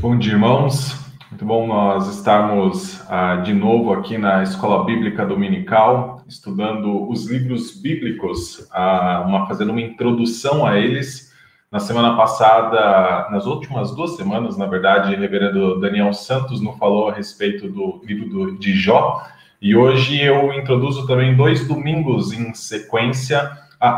Bom dia, irmãos. Muito bom nós estarmos ah, de novo aqui na Escola Bíblica Dominical, estudando os livros bíblicos, ah, uma, fazendo uma introdução a eles. Na semana passada, nas últimas duas semanas, na verdade, o reverendo Daniel Santos nos falou a respeito do livro do, de Jó, e hoje eu introduzo também dois domingos em sequência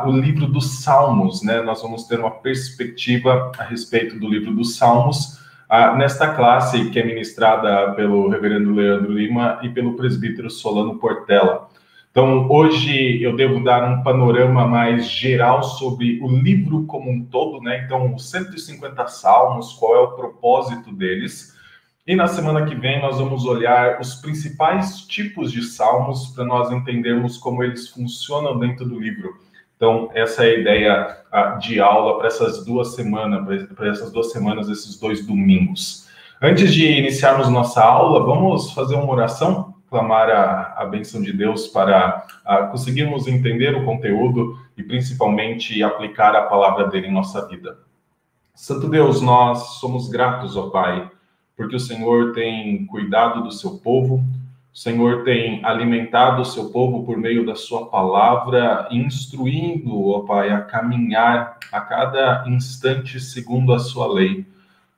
o livro dos Salmos, né? Nós vamos ter uma perspectiva a respeito do livro dos Salmos ah, nesta classe que é ministrada pelo reverendo Leandro Lima e pelo presbítero Solano Portela. Então, hoje eu devo dar um panorama mais geral sobre o livro como um todo, né? Então, os 150 salmos, qual é o propósito deles. E na semana que vem nós vamos olhar os principais tipos de salmos para nós entendermos como eles funcionam dentro do livro. Então, essa é a ideia de aula para essas duas semanas, para essas duas semanas, esses dois domingos. Antes de iniciarmos nossa aula, vamos fazer uma oração, clamar a, a benção de Deus para a, conseguirmos entender o conteúdo e principalmente aplicar a palavra dele em nossa vida. Santo Deus, nós somos gratos, ó Pai, porque o Senhor tem cuidado do seu povo, o Senhor tem alimentado o seu povo por meio da sua palavra, instruindo, ó Pai, a caminhar a cada instante segundo a sua lei.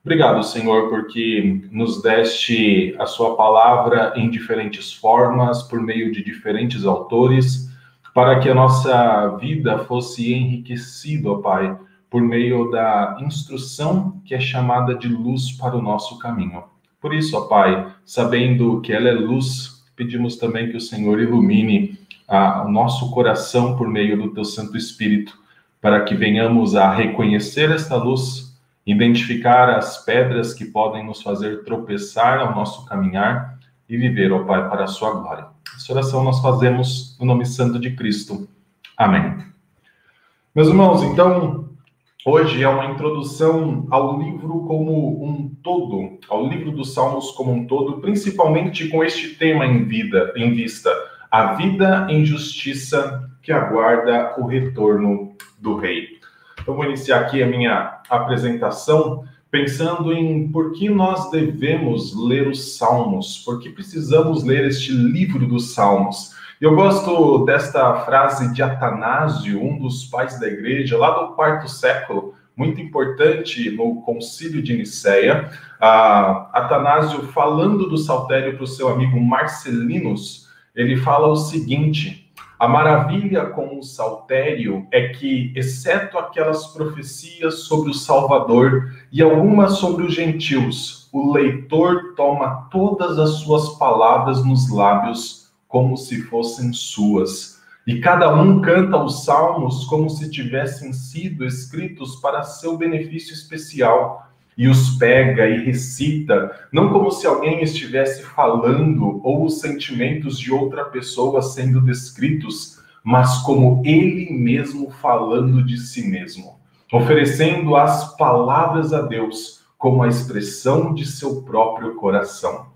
Obrigado, Senhor, porque nos deste a sua palavra em diferentes formas, por meio de diferentes autores, para que a nossa vida fosse enriquecida, ó Pai, por meio da instrução que é chamada de luz para o nosso caminho. Por isso, ó Pai, sabendo que ela é luz, pedimos também que o Senhor ilumine a, o nosso coração por meio do teu Santo Espírito, para que venhamos a reconhecer esta luz, identificar as pedras que podem nos fazer tropeçar ao nosso caminhar e viver, ó Pai, para a sua glória. Essa oração nós fazemos no nome santo de Cristo. Amém. Meus irmãos, então, Hoje é uma introdução ao livro como um todo, ao livro dos Salmos como um todo, principalmente com este tema em vida, em vista, a vida em justiça que aguarda o retorno do rei. Então vou iniciar aqui a minha apresentação pensando em por que nós devemos ler os Salmos, por que precisamos ler este livro dos Salmos. Eu gosto desta frase de Atanásio, um dos pais da igreja, lá do quarto século, muito importante no concílio de Nicéia. Atanásio, falando do saltério para o seu amigo Marcelinus, ele fala o seguinte: a maravilha com o saltério é que, exceto aquelas profecias sobre o Salvador e algumas sobre os gentios, o leitor toma todas as suas palavras nos lábios como se fossem suas. E cada um canta os salmos como se tivessem sido escritos para seu benefício especial, e os pega e recita, não como se alguém estivesse falando ou os sentimentos de outra pessoa sendo descritos, mas como ele mesmo falando de si mesmo, oferecendo as palavras a Deus como a expressão de seu próprio coração.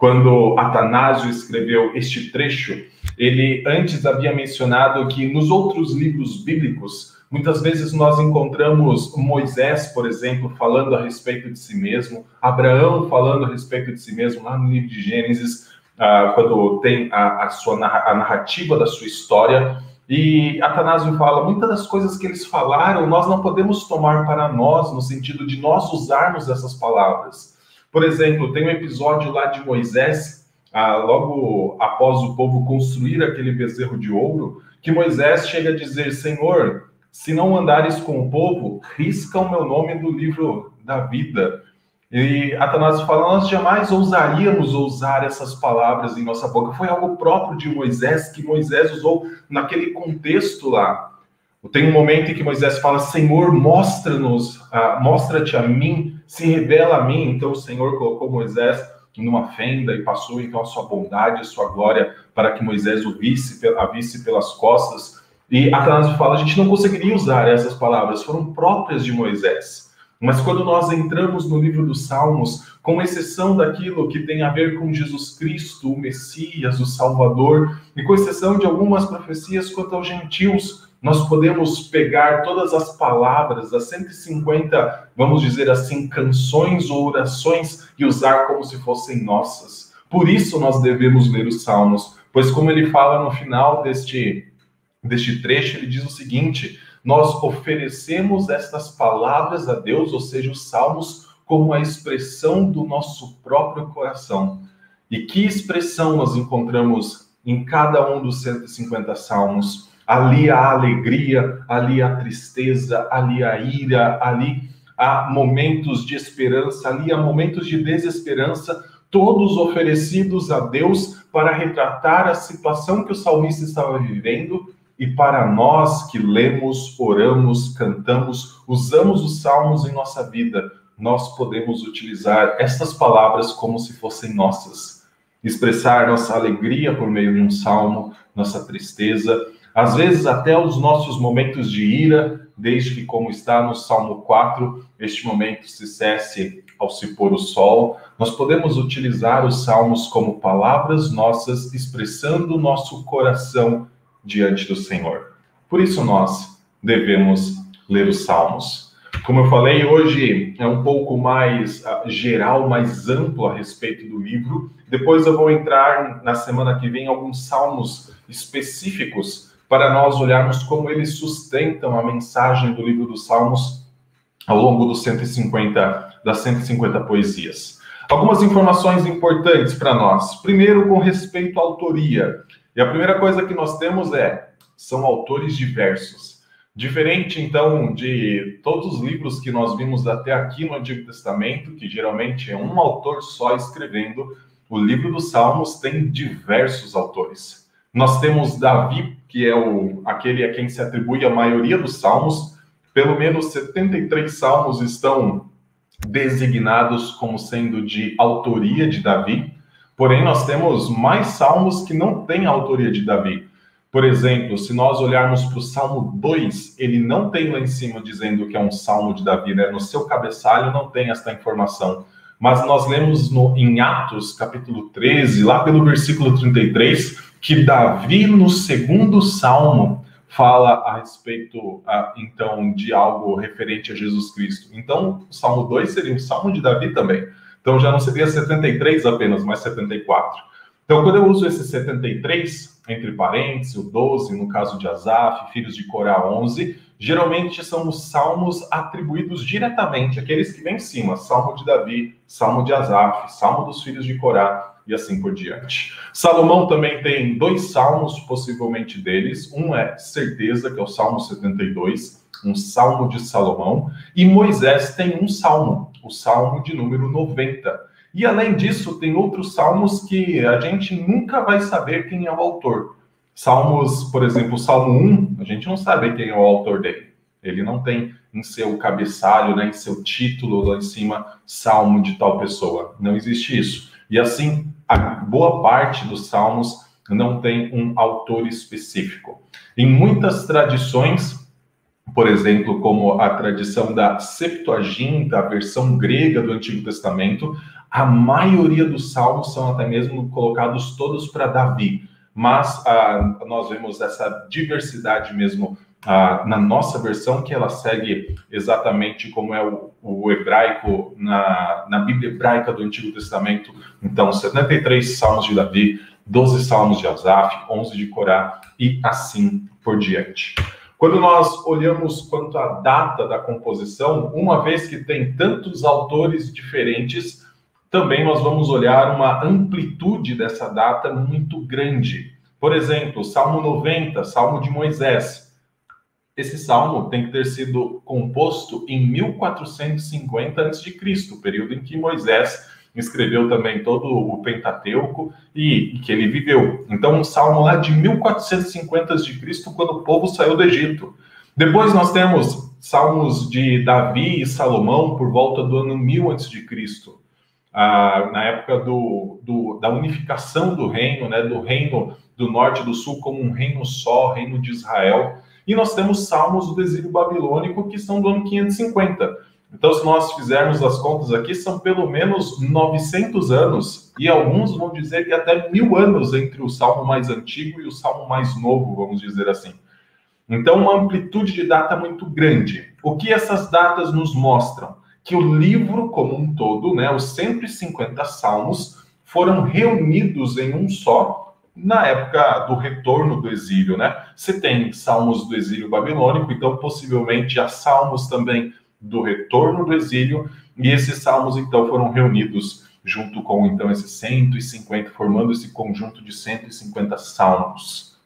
Quando Atanásio escreveu este trecho, ele antes havia mencionado que nos outros livros bíblicos, muitas vezes nós encontramos Moisés, por exemplo, falando a respeito de si mesmo, Abraão falando a respeito de si mesmo, lá no livro de Gênesis, ah, quando tem a, a sua a narrativa da sua história. E Atanásio fala: muitas das coisas que eles falaram, nós não podemos tomar para nós, no sentido de nós usarmos essas palavras. Por exemplo, tem um episódio lá de Moisés, ah, logo após o povo construir aquele bezerro de ouro, que Moisés chega a dizer: Senhor, se não andares com o povo, risca o meu nome do livro da vida. E Atanásio fala: Nós jamais ousaríamos usar essas palavras em nossa boca. Foi algo próprio de Moisés, que Moisés usou naquele contexto lá. Tem um momento em que Moisés fala: Senhor, mostra-nos, uh, mostra-te a mim, se revela a mim. Então o Senhor colocou Moisés numa fenda e passou então a sua bondade, a sua glória, para que Moisés o visse, a visse pelas costas. E Atanásio fala: a gente não conseguiria usar essas palavras, foram próprias de Moisés. Mas quando nós entramos no livro dos Salmos, com exceção daquilo que tem a ver com Jesus Cristo, o Messias, o Salvador, e com exceção de algumas profecias quanto aos gentios, nós podemos pegar todas as palavras, as 150, vamos dizer assim, canções ou orações e usar como se fossem nossas. Por isso nós devemos ler os Salmos, pois como ele fala no final deste, deste trecho, ele diz o seguinte: nós oferecemos estas palavras a Deus, ou seja, os Salmos, como a expressão do nosso próprio coração. E que expressão nós encontramos em cada um dos 150 Salmos? Ali há alegria, ali há tristeza, ali há ira, ali há momentos de esperança, ali há momentos de desesperança, todos oferecidos a Deus para retratar a situação que o salmista estava vivendo e para nós que lemos, oramos, cantamos, usamos os salmos em nossa vida, nós podemos utilizar estas palavras como se fossem nossas. Expressar nossa alegria por meio de um salmo, nossa tristeza, às vezes até os nossos momentos de ira, desde que, como está no Salmo 4, este momento se cesse ao se pôr o sol, nós podemos utilizar os salmos como palavras nossas, expressando o nosso coração diante do Senhor. Por isso nós devemos ler os salmos. Como eu falei, hoje é um pouco mais uh, geral, mais amplo a respeito do livro. Depois eu vou entrar na semana que vem em alguns salmos específicos para nós olharmos como eles sustentam a mensagem do livro dos Salmos ao longo dos 150 das 150 poesias. Algumas informações importantes para nós. Primeiro, com respeito à autoria. E a primeira coisa que nós temos é são autores diversos. Diferente, então, de todos os livros que nós vimos até aqui no Antigo Testamento, que geralmente é um autor só escrevendo, o livro dos Salmos tem diversos autores. Nós temos Davi, que é o, aquele a quem se atribui a maioria dos salmos. Pelo menos 73 salmos estão designados como sendo de autoria de Davi. Porém, nós temos mais salmos que não têm autoria de Davi. Por exemplo, se nós olharmos para o Salmo 2, ele não tem lá em cima dizendo que é um salmo de Davi, né? No seu cabeçalho não tem esta informação. Mas nós lemos no, em Atos, capítulo 13, lá pelo versículo 33, que Davi, no segundo salmo, fala a respeito, então, de algo referente a Jesus Cristo. Então, o salmo 2 seria um salmo de Davi também. Então, já não seria 73 apenas, mas 74. Então, quando eu uso esse 73, entre parênteses, o 12, no caso de Asaf, filhos de Corá, 11, geralmente são os salmos atribuídos diretamente, aqueles que vêm em cima, salmo de Davi, salmo de Asaf, salmo dos filhos de Corá, e assim por diante. Salomão também tem dois salmos, possivelmente deles. Um é certeza, que é o Salmo 72, um salmo de Salomão, e Moisés tem um salmo, o salmo de número 90. E além disso, tem outros salmos que a gente nunca vai saber quem é o autor. Salmos, por exemplo, o Salmo 1, a gente não sabe quem é o autor dele. Ele não tem em seu cabeçalho, né, em seu título lá em cima, salmo de tal pessoa. Não existe isso. E assim, a boa parte dos salmos não tem um autor específico. Em muitas tradições, por exemplo, como a tradição da Septuaginta, a versão grega do Antigo Testamento, a maioria dos salmos são até mesmo colocados todos para Davi. Mas ah, nós vemos essa diversidade mesmo ah, na nossa versão, que ela segue exatamente como é o, o hebraico na, na Bíblia hebraica do Antigo Testamento. Então, 73 salmos de Davi, 12 salmos de Asaf, 11 de Corá e assim por diante. Quando nós olhamos quanto à data da composição, uma vez que tem tantos autores diferentes, também nós vamos olhar uma amplitude dessa data muito grande. Por exemplo, Salmo 90, Salmo de Moisés, esse salmo tem que ter sido composto em 1450 a.C., período em que Moisés escreveu também todo o Pentateuco e, e, que ele viveu. Então, um salmo lá de 1450 a.C., quando o povo saiu do Egito. Depois nós temos salmos de Davi e Salomão por volta do ano 1000 a.C., ah, na época do, do, da unificação do reino, né, do reino do norte e do sul como um reino só, reino de Israel. E nós temos salmos do exílio babilônico que são do ano 550. Então, se nós fizermos as contas aqui, são pelo menos 900 anos, e alguns vão dizer que até mil anos entre o salmo mais antigo e o salmo mais novo, vamos dizer assim. Então, uma amplitude de data muito grande. O que essas datas nos mostram? Que o livro como um todo, né, os 150 salmos, foram reunidos em um só na época do retorno do exílio, né? Você tem salmos do exílio babilônico, então possivelmente há salmos também do retorno do exílio, e esses salmos então foram reunidos junto com então esses 150, formando esse conjunto de 150 salmos.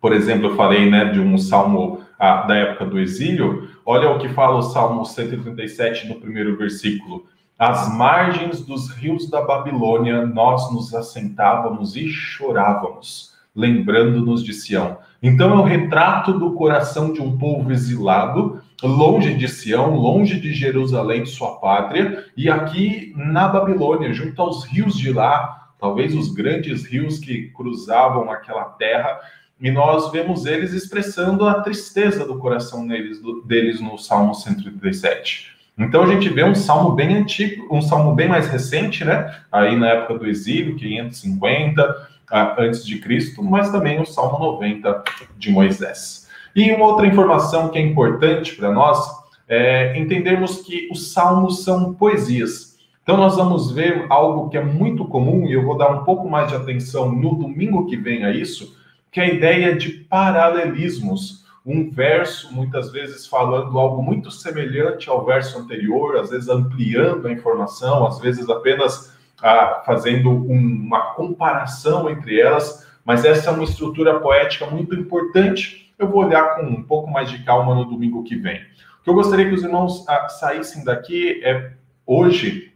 Por exemplo, eu falei, né, de um salmo ah, da época do exílio. Olha o que fala o Salmo 137 no primeiro versículo às margens dos rios da Babilônia, nós nos assentávamos e chorávamos, lembrando-nos de Sião. Então é o retrato do coração de um povo exilado, longe de Sião, longe de Jerusalém, sua pátria, e aqui na Babilônia, junto aos rios de lá, talvez os grandes rios que cruzavam aquela terra, e nós vemos eles expressando a tristeza do coração deles, deles no Salmo 137. Então a gente vê um salmo bem antigo, um salmo bem mais recente, né? Aí na época do exílio, 550 antes de Cristo, mas também o Salmo 90 de Moisés. E uma outra informação que é importante para nós é entendermos que os salmos são poesias. Então nós vamos ver algo que é muito comum e eu vou dar um pouco mais de atenção no domingo que vem a isso, que é a ideia de paralelismos um verso, muitas vezes falando algo muito semelhante ao verso anterior, às vezes ampliando a informação, às vezes apenas ah, fazendo um, uma comparação entre elas, mas essa é uma estrutura poética muito importante. Eu vou olhar com um pouco mais de calma no domingo que vem. O que eu gostaria que os irmãos ah, saíssem daqui é hoje,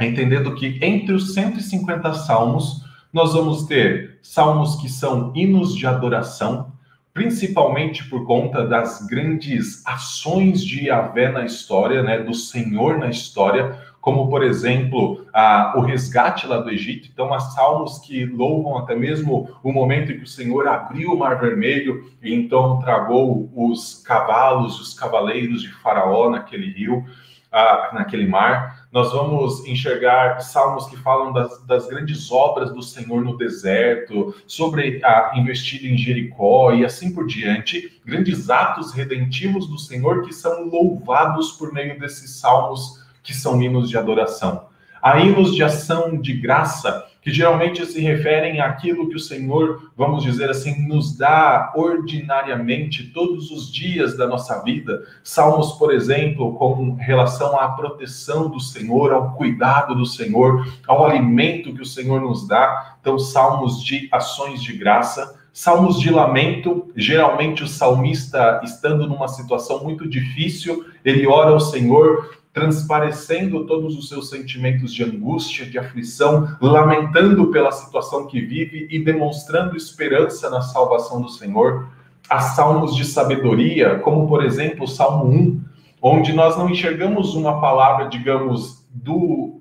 entendendo que entre os 150 salmos, nós vamos ter salmos que são hinos de adoração, principalmente por conta das grandes ações de Yahvé na história, né, do Senhor na história, como, por exemplo, a, o resgate lá do Egito. Então, há salmos que louvam até mesmo o momento em que o Senhor abriu o Mar Vermelho e então tragou os cavalos, os cavaleiros de Faraó naquele rio, a, naquele mar nós vamos enxergar salmos que falam das, das, grandes obras do Senhor no deserto, sobre a investida em Jericó e assim por diante, grandes atos redentivos do Senhor que são louvados por meio desses salmos que são hinos de adoração. Há hinos de ação de graça que geralmente se referem àquilo que o Senhor, vamos dizer assim, nos dá ordinariamente todos os dias da nossa vida. Salmos, por exemplo, com relação à proteção do Senhor, ao cuidado do Senhor, ao alimento que o Senhor nos dá. Então, salmos de ações de graça. Salmos de lamento, geralmente o salmista, estando numa situação muito difícil, ele ora ao Senhor transparecendo todos os seus sentimentos de angústia, de aflição, lamentando pela situação que vive e demonstrando esperança na salvação do Senhor. Há salmos de sabedoria, como por exemplo o Salmo 1, onde nós não enxergamos uma palavra, digamos, do,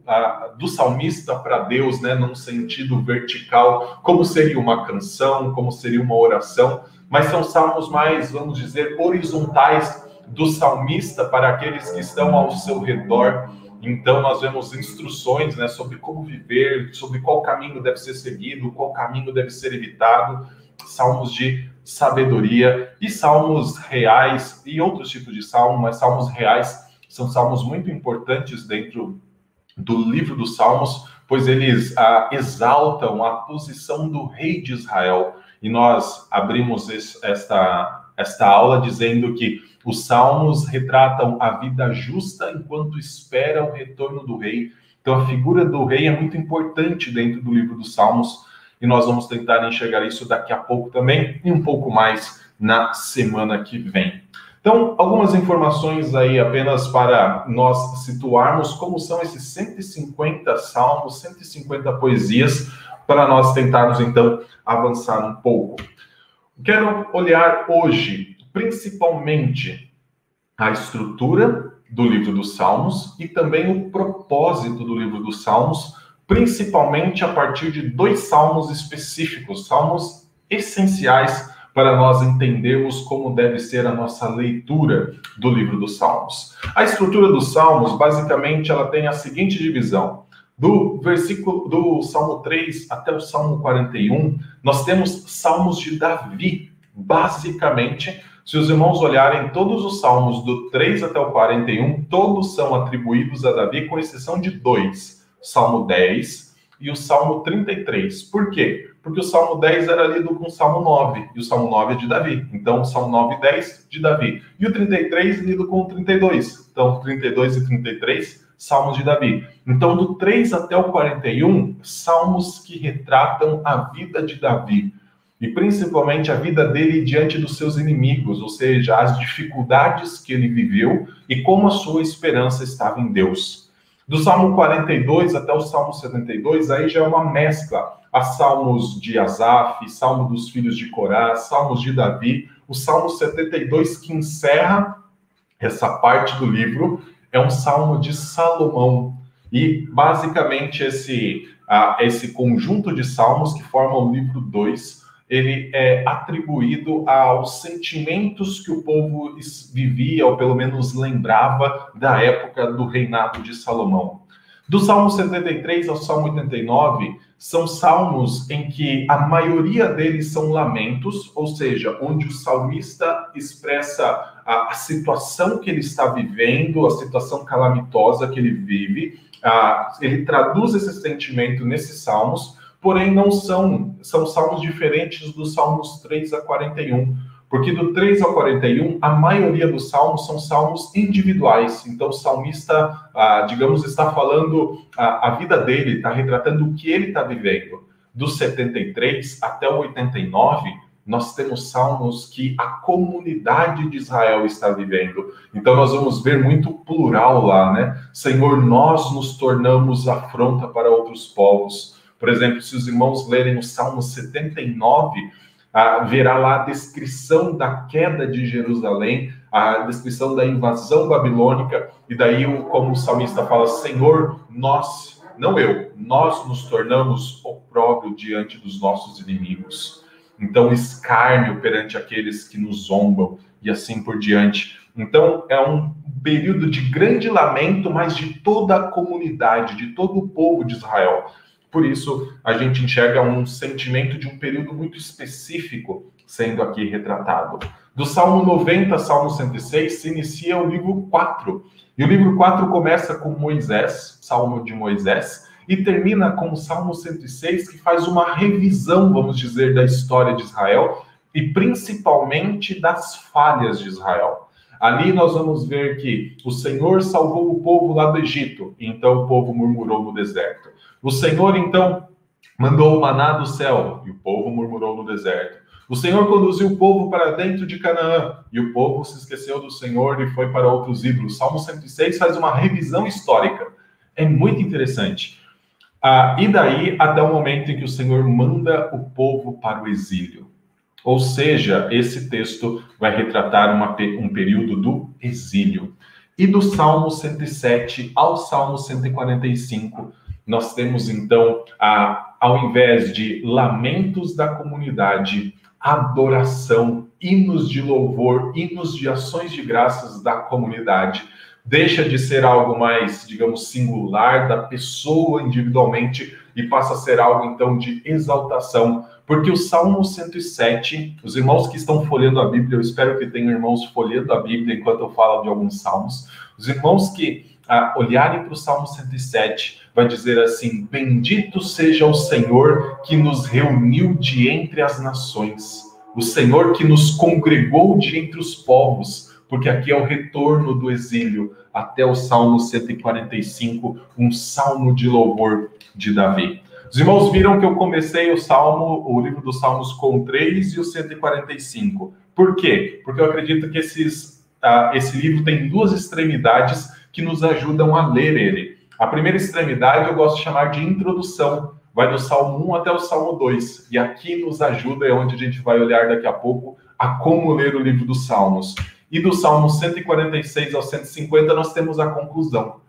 do salmista para Deus, né, num sentido vertical, como seria uma canção, como seria uma oração, mas são salmos mais, vamos dizer, horizontais do salmista para aqueles que estão ao seu redor. Então, nós vemos instruções né, sobre como viver, sobre qual caminho deve ser seguido, qual caminho deve ser evitado, salmos de sabedoria e salmos reais e outros tipos de salmos, mas salmos reais são salmos muito importantes dentro do livro dos Salmos, pois eles ah, exaltam a posição do rei de Israel. E nós abrimos esta, esta aula dizendo que os salmos retratam a vida justa enquanto espera o retorno do rei. Então, a figura do rei é muito importante dentro do livro dos Salmos e nós vamos tentar enxergar isso daqui a pouco também e um pouco mais na semana que vem. Então, algumas informações aí apenas para nós situarmos como são esses 150 salmos, 150 poesias, para nós tentarmos então avançar um pouco. Quero olhar hoje principalmente a estrutura do livro dos Salmos e também o propósito do livro dos Salmos, principalmente a partir de dois salmos específicos, salmos essenciais para nós entendermos como deve ser a nossa leitura do livro dos Salmos. A estrutura dos Salmos, basicamente, ela tem a seguinte divisão: do versículo do Salmo 3 até o Salmo 41, nós temos salmos de Davi, basicamente Se os irmãos olharem todos os salmos do 3 até o 41, todos são atribuídos a Davi, com exceção de dois: Salmo 10 e o Salmo 33. Por quê? Porque o Salmo 10 era lido com o Salmo 9, e o Salmo 9 é de Davi. Então, o Salmo 9 e 10 de Davi. E o 33 lido com o 32. Então, 32 e 33, Salmos de Davi. Então, do 3 até o 41, salmos que retratam a vida de Davi e principalmente a vida dele diante dos seus inimigos, ou seja, as dificuldades que ele viveu e como a sua esperança estava em Deus. Do Salmo 42 até o Salmo 72, aí já é uma mescla. Há salmos de Asaf, salmo dos filhos de Corá, salmos de Davi. O Salmo 72 que encerra essa parte do livro é um salmo de Salomão. E basicamente esse, uh, esse conjunto de salmos que forma o livro 2 ele é atribuído aos sentimentos que o povo vivia, ou pelo menos lembrava, da época do reinado de Salomão. Do Salmo 73 ao Salmo 89, são salmos em que a maioria deles são lamentos, ou seja, onde o salmista expressa a, a situação que ele está vivendo, a situação calamitosa que ele vive, a, ele traduz esse sentimento nesses salmos porém não são, são salmos diferentes dos salmos 3 a 41, porque do 3 ao 41, a maioria dos salmos são salmos individuais. Então, o salmista, ah, digamos, está falando a, a vida dele, está retratando o que ele está vivendo. Do 73 até o 89, nós temos salmos que a comunidade de Israel está vivendo. Então nós vamos ver muito plural lá, né? Senhor, nós nos tornamos afronta para outros povos. Por exemplo, se os irmãos lerem o Salmo 79, ah, verá lá a descrição da queda de Jerusalém, a descrição da invasão babilônica, e daí, como o salmista fala, Senhor, nós, não eu, nós nos tornamos opróbrio diante dos nossos inimigos. Então, escárnio perante aqueles que nos zombam, e assim por diante. Então, é um período de grande lamento, mas de toda a comunidade, de todo o povo de Israel. Por isso, a gente enxerga um sentimento de um período muito específico sendo aqui retratado. Do Salmo 90 Salmo 106 se inicia o livro 4. E o livro 4 começa com Moisés, Salmo de Moisés, e termina com o Salmo 106, que faz uma revisão, vamos dizer, da história de Israel e principalmente das falhas de Israel. Ali nós vamos ver que o Senhor salvou o povo lá do Egito, então o povo murmurou no deserto. O Senhor, então, mandou o maná do céu, e o povo murmurou no deserto. O Senhor conduziu o povo para dentro de Canaã, e o povo se esqueceu do Senhor e foi para outros ídolos. Salmo 106 faz uma revisão histórica. É muito interessante. Ah, e daí até o momento em que o Senhor manda o povo para o exílio. Ou seja, esse texto vai retratar uma, um período do exílio. E do Salmo 107 ao Salmo 145, nós temos então, a, ao invés de lamentos da comunidade, adoração, hinos de louvor, hinos de ações de graças da comunidade. Deixa de ser algo mais, digamos, singular da pessoa individualmente e passa a ser algo então de exaltação, porque o Salmo 107, os irmãos que estão folheando a Bíblia, eu espero que tenham irmãos folheando a Bíblia enquanto eu falo de alguns salmos, os irmãos que ah, olharem para o Salmo 107, vai dizer assim: Bendito seja o Senhor que nos reuniu de entre as nações, o Senhor que nos congregou de entre os povos, porque aqui é o retorno do exílio, até o Salmo 145, um salmo de louvor de Davi. Os irmãos viram que eu comecei o Salmo, o livro dos Salmos com o 3 e o 145. Por quê? Porque eu acredito que esses, uh, esse livro tem duas extremidades que nos ajudam a ler ele. A primeira extremidade eu gosto de chamar de introdução, vai do Salmo 1 até o Salmo 2. E aqui nos ajuda, é onde a gente vai olhar daqui a pouco, a como ler o livro dos Salmos. E do Salmo 146 ao 150 nós temos a conclusão.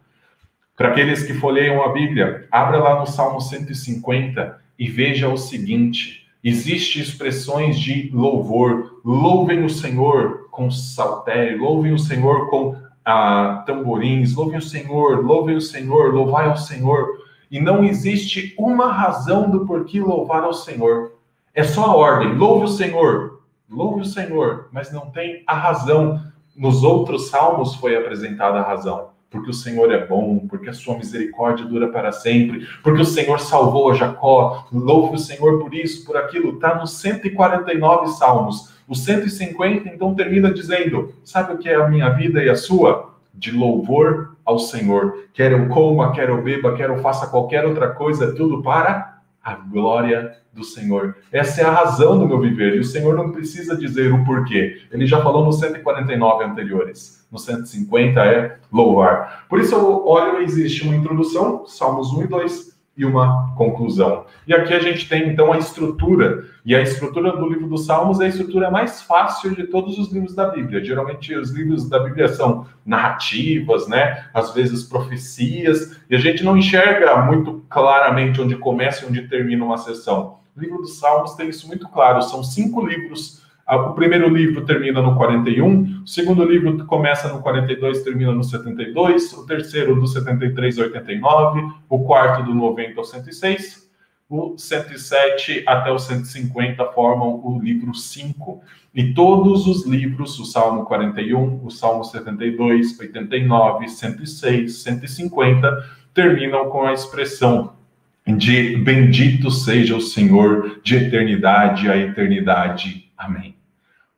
Para aqueles que folheiam a Bíblia, abra lá no Salmo 150 e veja o seguinte: existem expressões de louvor. Louvem o Senhor com saltério, louvem o Senhor com a tamborins, louvem o Senhor, louvem o Senhor, louvai ao Senhor. E não existe uma razão do porquê louvar ao Senhor. É só a ordem, louve o Senhor. louve o Senhor, mas não tem a razão. Nos outros salmos foi apresentada a razão. Porque o Senhor é bom, porque a sua misericórdia dura para sempre, porque o Senhor salvou a Jacó, louve o Senhor por isso, por aquilo. Está nos 149 salmos. O 150 então termina dizendo: Sabe o que é a minha vida e a sua? De louvor ao Senhor. Quer eu coma, quer eu beba, quer eu faça qualquer outra coisa, tudo para a glória do Senhor. Essa é a razão do meu viver. E o Senhor não precisa dizer o porquê. Ele já falou nos 149 anteriores. No 150 é louvar. Por isso eu olho, existe uma introdução, Salmos 1 e 2, e uma conclusão. E aqui a gente tem então a estrutura, e a estrutura do livro dos Salmos é a estrutura mais fácil de todos os livros da Bíblia. Geralmente os livros da Bíblia são narrativas, né? Às vezes profecias, e a gente não enxerga muito claramente onde começa e onde termina uma sessão. O livro dos Salmos tem isso muito claro, são cinco livros o primeiro livro termina no 41, o segundo livro começa no 42, termina no 72, o terceiro do 73 ao 89, o quarto do 90 ao 106, o 107 até o 150 formam o livro 5, e todos os livros, o Salmo 41, o Salmo 72, 89, 106, 150, terminam com a expressão de bendito seja o Senhor de eternidade a eternidade. Amém.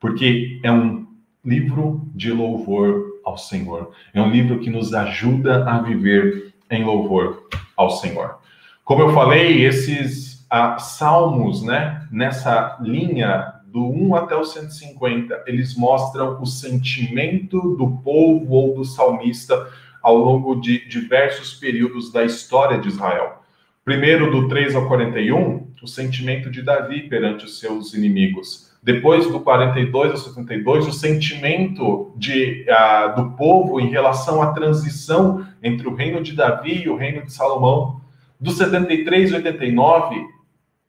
Porque é um livro de louvor ao Senhor. É um livro que nos ajuda a viver em louvor ao Senhor. Como eu falei, esses ah, salmos, né, nessa linha do 1 até o 150, eles mostram o sentimento do povo ou do salmista ao longo de diversos períodos da história de Israel. Primeiro, do 3 ao 41, o sentimento de Davi perante os seus inimigos. Depois do 42 ao 72, o sentimento de, uh, do povo em relação à transição entre o reino de Davi e o reino de Salomão. Do 73 ao 89,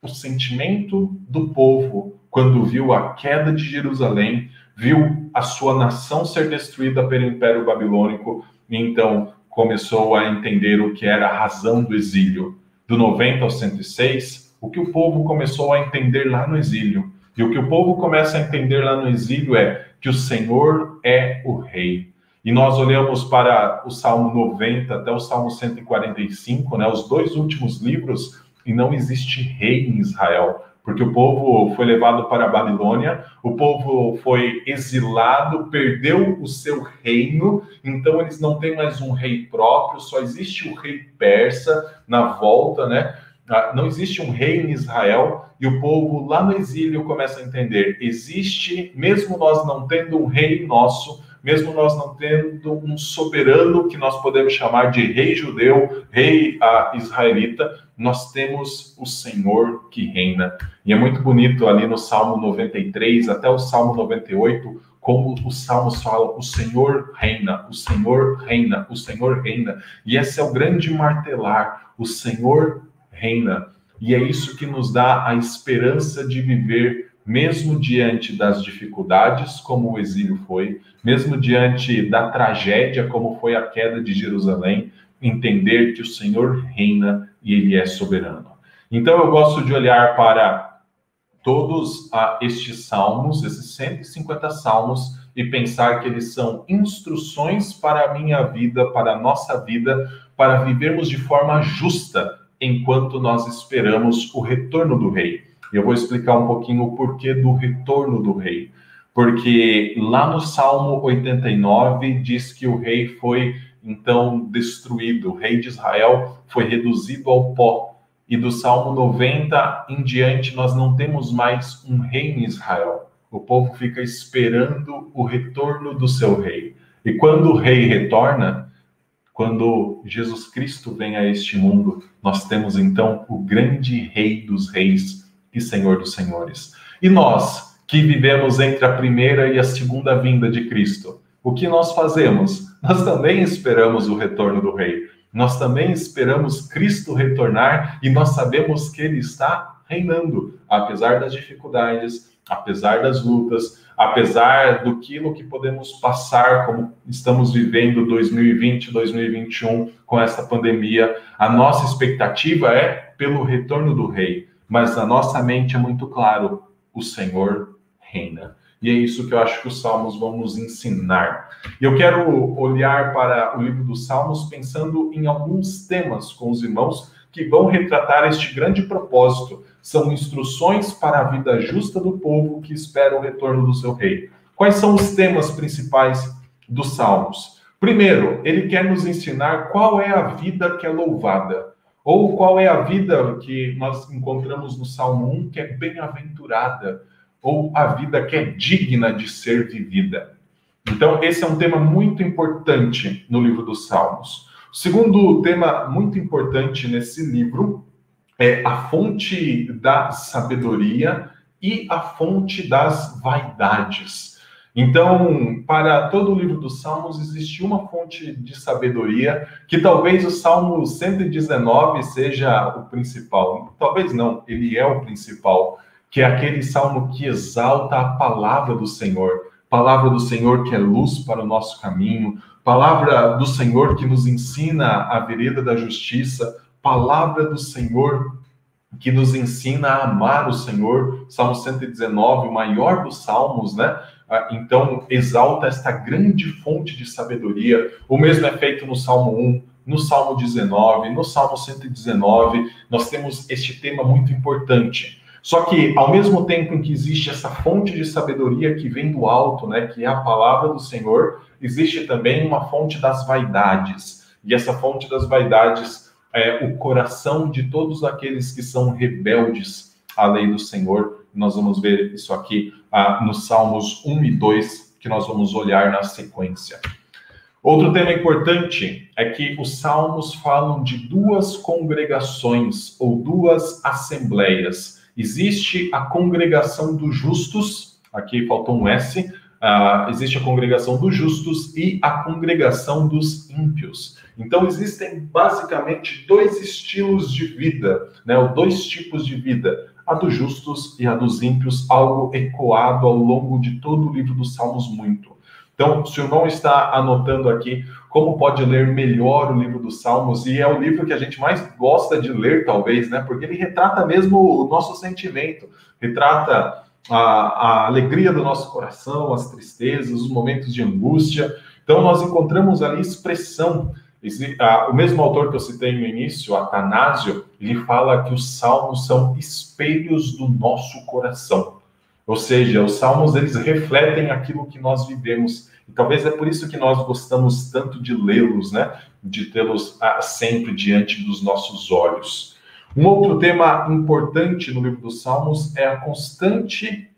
o sentimento do povo quando viu a queda de Jerusalém, viu a sua nação ser destruída pelo Império Babilônico, e então começou a entender o que era a razão do exílio. Do 90 ao 106, o que o povo começou a entender lá no exílio e o que o povo começa a entender lá no exílio é que o Senhor é o rei. E nós olhamos para o Salmo 90 até o Salmo 145, né, os dois últimos livros, e não existe rei em Israel, porque o povo foi levado para a Babilônia, o povo foi exilado, perdeu o seu reino, então eles não têm mais um rei próprio, só existe o rei persa na volta, né? Ah, não existe um rei em Israel e o povo lá no exílio começa a entender: existe, mesmo nós não tendo um rei nosso, mesmo nós não tendo um soberano que nós podemos chamar de rei judeu, rei uh, israelita, nós temos o Senhor que reina. E é muito bonito ali no Salmo 93 até o Salmo 98, como os salmos falam: o Senhor reina, o Senhor reina, o Senhor reina. E esse é o grande martelar: o Senhor reina. E é isso que nos dá a esperança de viver, mesmo diante das dificuldades, como o exílio foi, mesmo diante da tragédia, como foi a queda de Jerusalém, entender que o Senhor reina e ele é soberano. Então eu gosto de olhar para todos ah, estes salmos, esses 150 salmos, e pensar que eles são instruções para a minha vida, para a nossa vida, para vivermos de forma justa, enquanto nós esperamos o retorno do rei. Eu vou explicar um pouquinho o porquê do retorno do rei. Porque lá no Salmo 89 diz que o rei foi então destruído, o rei de Israel foi reduzido ao pó. E do Salmo 90 em diante nós não temos mais um rei em Israel. O povo fica esperando o retorno do seu rei. E quando o rei retorna, quando Jesus Cristo vem a este mundo, nós temos então o grande Rei dos Reis e Senhor dos Senhores. E nós, que vivemos entre a primeira e a segunda vinda de Cristo, o que nós fazemos? Nós também esperamos o retorno do Rei. Nós também esperamos Cristo retornar e nós sabemos que Ele está reinando, apesar das dificuldades, apesar das lutas, apesar do que podemos passar, como estamos vivendo 2020, 2021 com essa pandemia, a nossa expectativa é pelo retorno do rei, mas na nossa mente é muito claro, o Senhor reina. E é isso que eu acho que os Salmos vão nos ensinar. E eu quero olhar para o livro dos Salmos pensando em alguns temas com os irmãos que vão retratar este grande propósito. São instruções para a vida justa do povo que espera o retorno do seu rei. Quais são os temas principais dos Salmos? Primeiro, ele quer nos ensinar qual é a vida que é louvada, ou qual é a vida que nós encontramos no Salmo 1, que é bem-aventurada ou a vida que é digna de ser vivida. Então, esse é um tema muito importante no livro dos Salmos. Segundo tema muito importante nesse livro é a fonte da sabedoria e a fonte das vaidades. Então, para todo o livro dos Salmos existe uma fonte de sabedoria, que talvez o Salmo 119 seja o principal. Talvez não, ele é o principal que é aquele salmo que exalta a palavra do Senhor, palavra do Senhor que é luz para o nosso caminho, palavra do Senhor que nos ensina a vereda da justiça, palavra do Senhor que nos ensina a amar o Senhor, Salmo 119, o maior dos salmos, né? Ah, então, exalta esta grande fonte de sabedoria. O mesmo é feito no Salmo 1, no Salmo 19, no Salmo 119. Nós temos este tema muito importante só que, ao mesmo tempo em que existe essa fonte de sabedoria que vem do alto, né, que é a palavra do Senhor, existe também uma fonte das vaidades. E essa fonte das vaidades é o coração de todos aqueles que são rebeldes à lei do Senhor. Nós vamos ver isso aqui ah, nos Salmos 1 e 2, que nós vamos olhar na sequência. Outro tema importante é que os salmos falam de duas congregações ou duas assembleias Existe a congregação dos justos, aqui faltou um S, uh, existe a congregação dos justos e a congregação dos ímpios. Então, existem basicamente dois estilos de vida, né, ou dois tipos de vida, a dos justos e a dos ímpios, algo ecoado ao longo de todo o livro dos Salmos muito. Então, se o irmão está anotando aqui como pode ler melhor o livro dos Salmos, e é o livro que a gente mais gosta de ler, talvez, né? Porque ele retrata mesmo o nosso sentimento, retrata a, a alegria do nosso coração, as tristezas, os momentos de angústia. Então, nós encontramos ali expressão. O mesmo autor que eu citei no início, Atanásio, ele fala que os salmos são espelhos do nosso coração. Ou seja, os salmos eles refletem aquilo que nós vivemos. E talvez é por isso que nós gostamos tanto de lê-los, né? De tê-los ah, sempre diante dos nossos olhos. Um outro tema importante no livro dos Salmos é a constante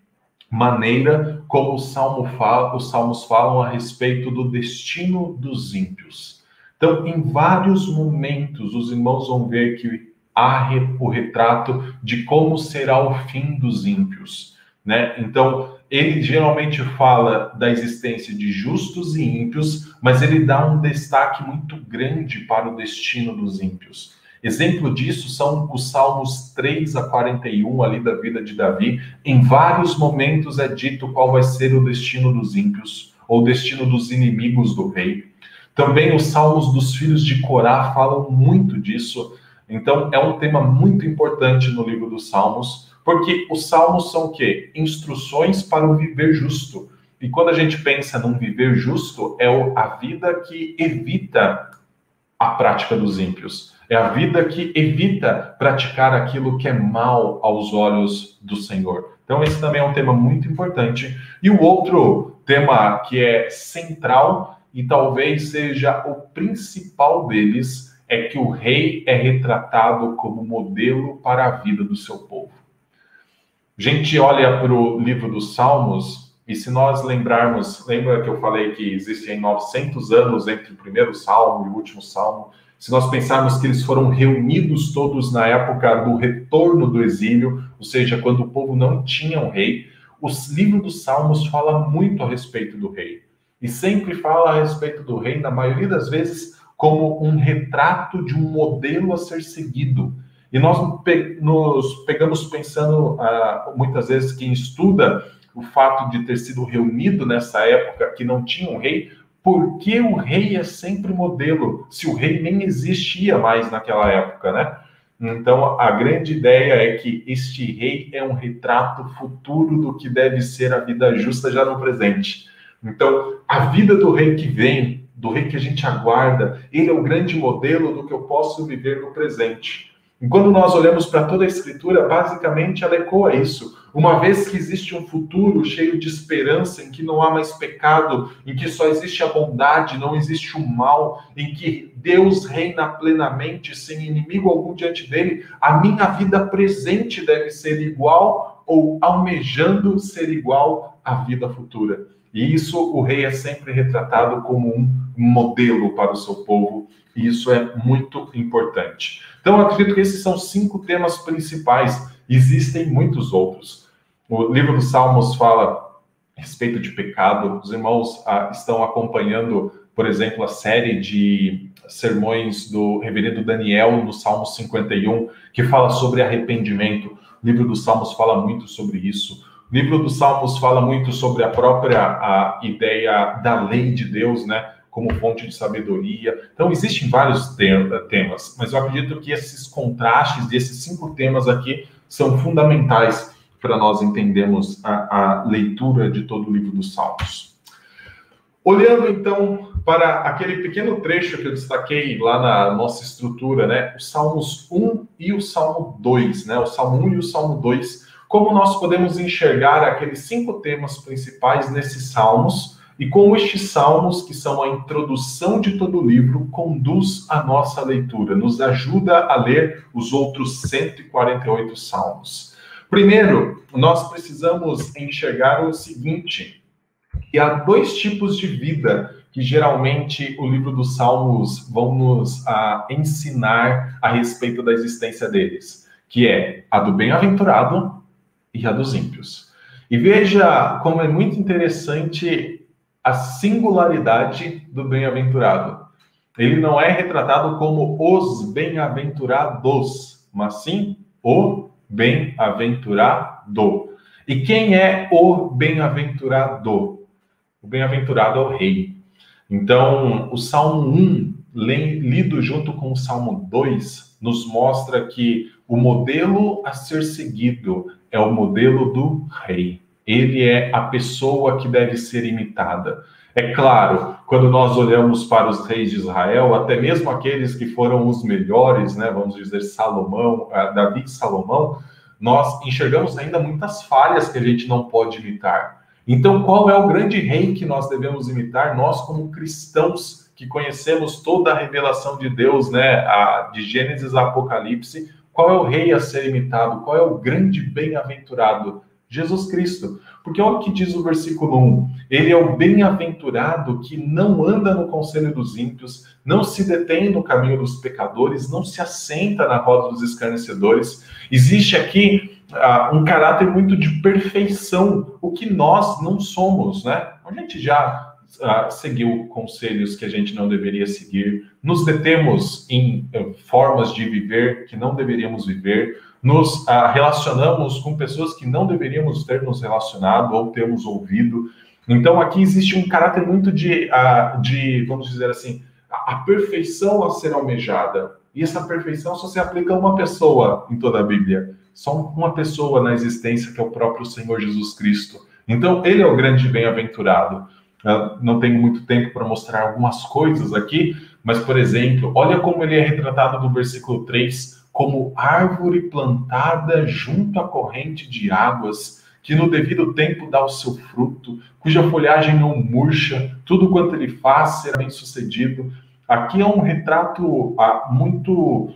maneira como Salmo fala, os Salmos falam a respeito do destino dos ímpios. Então, em vários momentos, os irmãos vão ver que há o retrato de como será o fim dos ímpios. Né? Então, ele geralmente fala da existência de justos e ímpios, mas ele dá um destaque muito grande para o destino dos ímpios. Exemplo disso são os Salmos 3 a 41, ali da vida de Davi. Em vários momentos é dito qual vai ser o destino dos ímpios, ou o destino dos inimigos do rei. Também os Salmos dos filhos de Corá falam muito disso. Então, é um tema muito importante no livro dos Salmos porque os salmos são o quê? Instruções para o viver justo. E quando a gente pensa num viver justo, é a vida que evita a prática dos ímpios. É a vida que evita praticar aquilo que é mal aos olhos do Senhor. Então, esse também é um tema muito importante. E o outro tema que é central e talvez seja o principal deles é que o rei é retratado como modelo para a vida do seu povo. A gente olha para o livro dos Salmos e se nós lembrarmos, lembra que eu falei que existem 900 anos entre o primeiro salmo e o último salmo? Se nós pensarmos que eles foram reunidos todos na época do retorno do exílio, ou seja, quando o povo não tinha um rei, o livro dos Salmos fala muito a respeito do rei. E sempre fala a respeito do rei, na maioria das vezes, como um retrato de um modelo a ser seguido. E nós nos pegamos pensando, ah, muitas vezes, quem estuda o fato de ter sido reunido nessa época que não tinha um rei, por que o rei é sempre modelo, se o rei nem existia mais naquela época, né? Então, a grande ideia é que este rei é um retrato futuro do que deve ser a vida justa já no presente. Então, a vida do rei que vem, do rei que a gente aguarda, ele é o grande modelo do que eu posso viver no presente. E quando nós olhamos para toda a escritura, basicamente ela ecoa isso. Uma vez que existe um futuro cheio de esperança, em que não há mais pecado, em que só existe a bondade, não existe o mal, em que Deus reina plenamente, sem inimigo algum diante dele, a minha vida presente deve ser igual ou almejando ser igual à vida futura. E isso o rei é sempre retratado como um modelo para o seu povo, e isso é muito importante. Então, acredito que esses são cinco temas principais Existem muitos outros. O livro dos Salmos fala a respeito de pecado. Os irmãos ah, estão acompanhando, por exemplo, a série de sermões do reverendo Daniel no Salmo 51, que fala sobre arrependimento. O livro dos Salmos fala muito sobre isso. O livro dos Salmos fala muito sobre a própria a ideia da lei de Deus, né? Como fonte de sabedoria. Então, existem vários temas, mas eu acredito que esses contrastes desses cinco temas aqui são fundamentais para nós entendermos a, a leitura de todo o livro dos Salmos. Olhando então para aquele pequeno trecho que eu destaquei lá na nossa estrutura, né, os Salmos 1 e o Salmo 2, né, o Salmo 1 e o Salmo 2, como nós podemos enxergar aqueles cinco temas principais nesses salmos e como estes salmos, que são a introdução de todo o livro, conduz a nossa leitura, nos ajuda a ler os outros 148 salmos. Primeiro, nós precisamos enxergar o seguinte: que há dois tipos de vida que geralmente o livro dos Salmos vão nos a, ensinar a respeito da existência deles, que é a do bem-aventurado e a dos ímpios. E veja como é muito interessante a singularidade do bem-aventurado. Ele não é retratado como os bem-aventurados, mas sim o bem-aventurado. E quem é o bem-aventurado? O bem-aventurado é o rei. Então, o Salmo 1, lido junto com o Salmo 2, nos mostra que o modelo a ser seguido é o modelo do rei ele é a pessoa que deve ser imitada. É claro, quando nós olhamos para os reis de Israel, até mesmo aqueles que foram os melhores, né, vamos dizer Salomão, eh, Davi e Salomão, nós enxergamos ainda muitas falhas que a gente não pode imitar. Então, qual é o grande rei que nós devemos imitar? Nós, como cristãos que conhecemos toda a revelação de Deus, né, a, de Gênesis a Apocalipse, qual é o rei a ser imitado? Qual é o grande bem-aventurado? Jesus Cristo. Porque olha o que diz o versículo 1: Ele é o bem-aventurado que não anda no conselho dos ímpios, não se detém no caminho dos pecadores, não se assenta na roda dos escarnecedores. Existe aqui uh, um caráter muito de perfeição, o que nós não somos, né? A gente já uh, seguiu conselhos que a gente não deveria seguir, nos detemos em uh, formas de viver que não deveríamos viver nos ah, relacionamos com pessoas que não deveríamos ter nos relacionado ou termos ouvido. Então, aqui existe um caráter muito de, ah, de vamos dizer assim, a, a perfeição a ser almejada. E essa perfeição só se aplica a uma pessoa em toda a Bíblia. Só uma pessoa na existência, que é o próprio Senhor Jesus Cristo. Então, ele é o grande bem-aventurado. não tenho muito tempo para mostrar algumas coisas aqui, mas, por exemplo, olha como ele é retratado no versículo 3 como árvore plantada junto à corrente de águas, que no devido tempo dá o seu fruto, cuja folhagem não murcha, tudo quanto ele faz será bem sucedido. Aqui é um retrato ah, muito,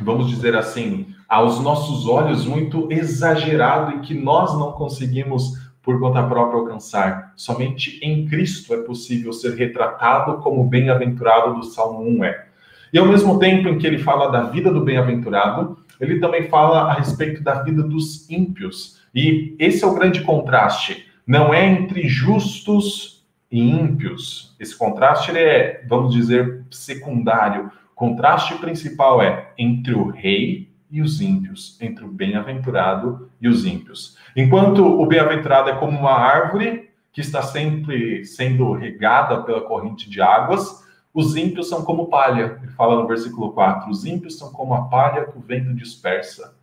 vamos dizer assim, aos nossos olhos, muito exagerado e que nós não conseguimos por conta própria alcançar. Somente em Cristo é possível ser retratado como bem-aventurado do Salmo 1 é. E ao mesmo tempo em que ele fala da vida do bem-aventurado, ele também fala a respeito da vida dos ímpios. E esse é o grande contraste. Não é entre justos e ímpios. Esse contraste é, vamos dizer, secundário. O contraste principal é entre o rei e os ímpios, entre o bem-aventurado e os ímpios. Enquanto o bem-aventurado é como uma árvore que está sempre sendo regada pela corrente de águas, os ímpios são como palha. Ele fala no versículo 4: os ímpios são como a palha que o vento dispersa.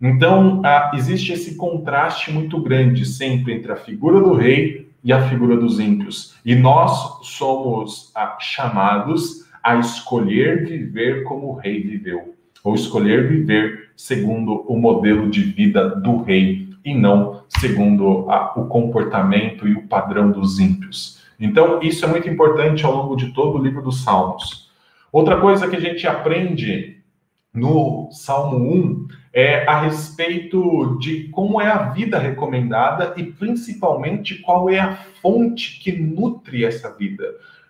Então, ah, existe esse contraste muito grande sempre entre a figura do rei e a figura dos ímpios. E nós somos ah, chamados a escolher viver como o rei viveu, ou escolher viver segundo o modelo de vida do rei e não segundo a, o comportamento e o padrão dos ímpios. Então, isso é muito importante ao longo de todo o livro dos Salmos. Outra coisa que a gente aprende no Salmo 1 é a respeito de como é a vida recomendada e principalmente qual é a fonte que nutre essa vida.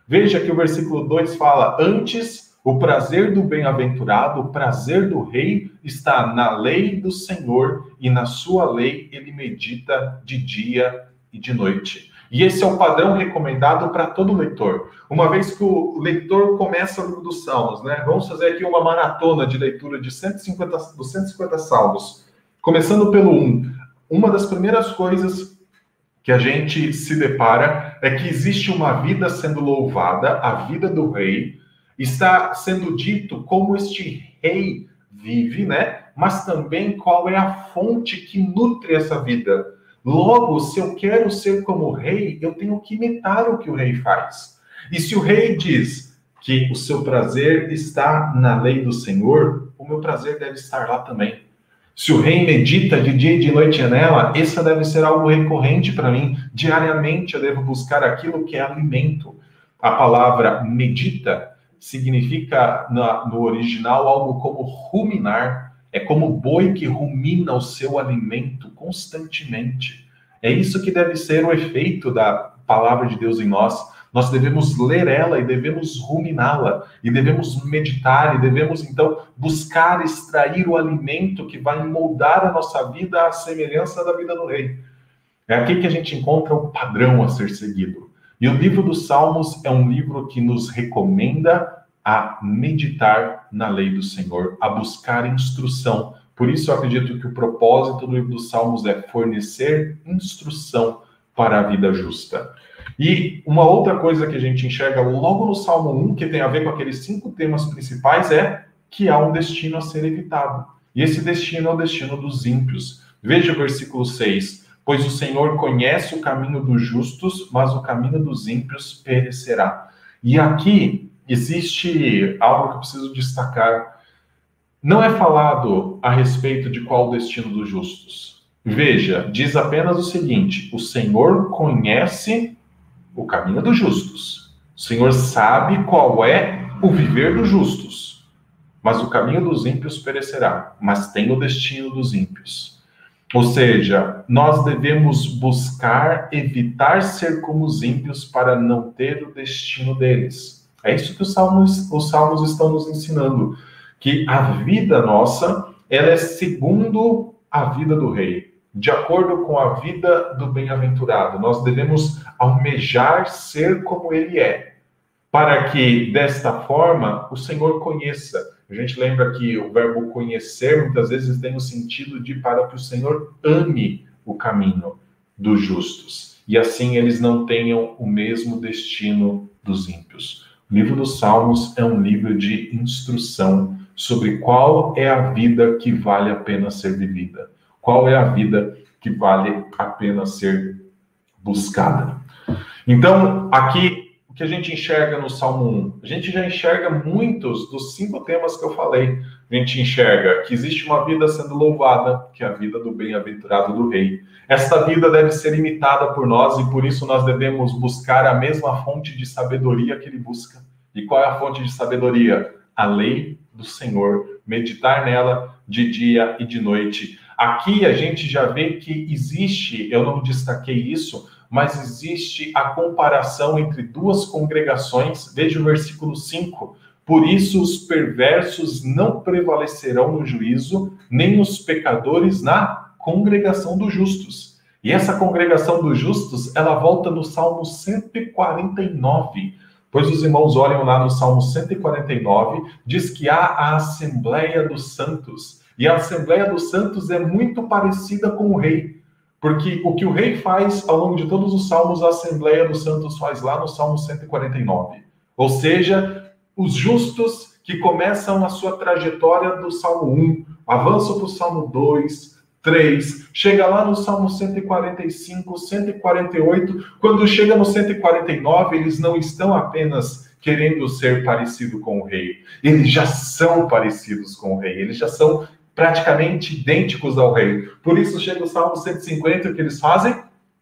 Veja que o versículo 2 fala: Antes o prazer do bem-aventurado, o prazer do rei está na lei do Senhor e na sua lei ele medita de dia e de noite. E esse é o padrão recomendado para todo leitor. Uma vez que o leitor começa o livro dos Salmos, né? Vamos fazer aqui uma maratona de leitura de 150, dos 150 Salmos. Começando pelo 1. Uma das primeiras coisas que a gente se depara é que existe uma vida sendo louvada, a vida do rei, está sendo dito como este rei vive, né? Mas também qual é a fonte que nutre essa vida. Logo, se eu quero ser como rei, eu tenho que imitar o que o rei faz. E se o rei diz que o seu prazer está na lei do Senhor, o meu prazer deve estar lá também. Se o rei medita de dia e de noite nela, essa deve ser algo recorrente para mim. Diariamente eu devo buscar aquilo que é alimento. A palavra medita significa no original algo como ruminar. É como boi que rumina o seu alimento constantemente. É isso que deve ser o efeito da palavra de Deus em nós. Nós devemos ler ela e devemos ruminá-la, e devemos meditar, e devemos então buscar extrair o alimento que vai moldar a nossa vida à semelhança da vida do rei. É aqui que a gente encontra o padrão a ser seguido. E o livro dos Salmos é um livro que nos recomenda a meditar na lei do Senhor, a buscar instrução. Por isso eu acredito que o propósito do livro dos Salmos é fornecer instrução para a vida justa. E uma outra coisa que a gente enxerga logo no Salmo 1, que tem a ver com aqueles cinco temas principais, é que há um destino a ser evitado. E esse destino é o destino dos ímpios. Veja o versículo 6 pois o Senhor conhece o caminho dos justos, mas o caminho dos ímpios perecerá. E aqui existe algo que eu preciso destacar. Não é falado a respeito de qual o destino dos justos. Veja, diz apenas o seguinte: o Senhor conhece o caminho dos justos. O Senhor sabe qual é o viver dos justos. Mas o caminho dos ímpios perecerá, mas tem o destino dos ímpios. Ou seja, nós devemos buscar evitar ser como os ímpios para não ter o destino deles. É isso que os salmos, os salmos estão nos ensinando, que a vida nossa, ela é segundo a vida do rei, de acordo com a vida do bem-aventurado. Nós devemos almejar ser como ele é, para que desta forma o Senhor conheça a gente lembra que o verbo conhecer muitas vezes tem o sentido de para que o Senhor ame o caminho dos justos e assim eles não tenham o mesmo destino dos ímpios. O livro dos Salmos é um livro de instrução sobre qual é a vida que vale a pena ser vivida, qual é a vida que vale a pena ser buscada. Então, aqui o que a gente enxerga no Salmo 1? A gente já enxerga muitos dos cinco temas que eu falei. A gente enxerga que existe uma vida sendo louvada, que é a vida do bem-aventurado do rei. Esta vida deve ser imitada por nós e por isso nós devemos buscar a mesma fonte de sabedoria que ele busca. E qual é a fonte de sabedoria? A lei do Senhor, meditar nela de dia e de noite. Aqui a gente já vê que existe, eu não destaquei isso, mas existe a comparação entre duas congregações. Veja o versículo 5. Por isso os perversos não prevalecerão no juízo, nem os pecadores na congregação dos justos. E essa congregação dos justos, ela volta no Salmo 149. Pois os irmãos olham lá no Salmo 149, diz que há a Assembleia dos Santos. E a Assembleia dos Santos é muito parecida com o rei. Porque o que o rei faz ao longo de todos os salmos, a Assembleia dos Santos faz lá no Salmo 149. Ou seja, os justos que começam a sua trajetória do Salmo 1, avançam para o Salmo 2, 3, chega lá no Salmo 145, 148, quando chega no 149, eles não estão apenas querendo ser parecido com o rei, eles já são parecidos com o rei, eles já são praticamente idênticos ao rei. Por isso chega o Salmo 150, o que eles fazem?